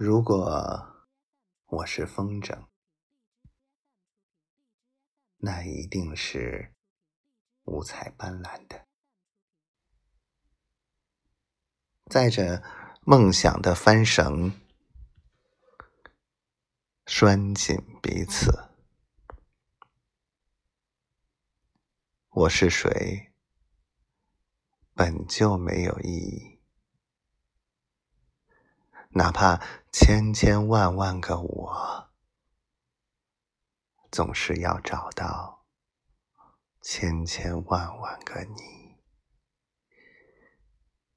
如果我是风筝，那一定是五彩斑斓的，载着梦想的帆绳，拴紧彼此。我是谁，本就没有意义。哪怕千千万万个我，总是要找到千千万万个你，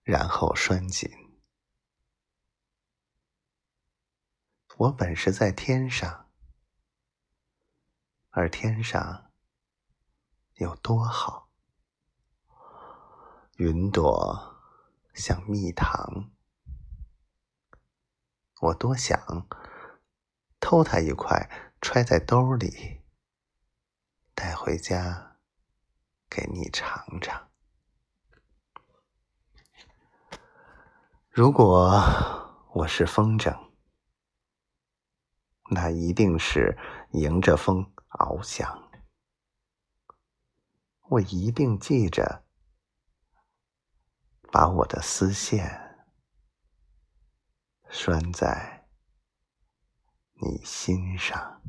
然后拴紧。我本是在天上，而天上有多好？云朵像蜜糖。我多想偷它一块，揣在兜里，带回家给你尝尝。如果我是风筝，那一定是迎着风翱翔。我一定记着，把我的丝线。拴在你心上。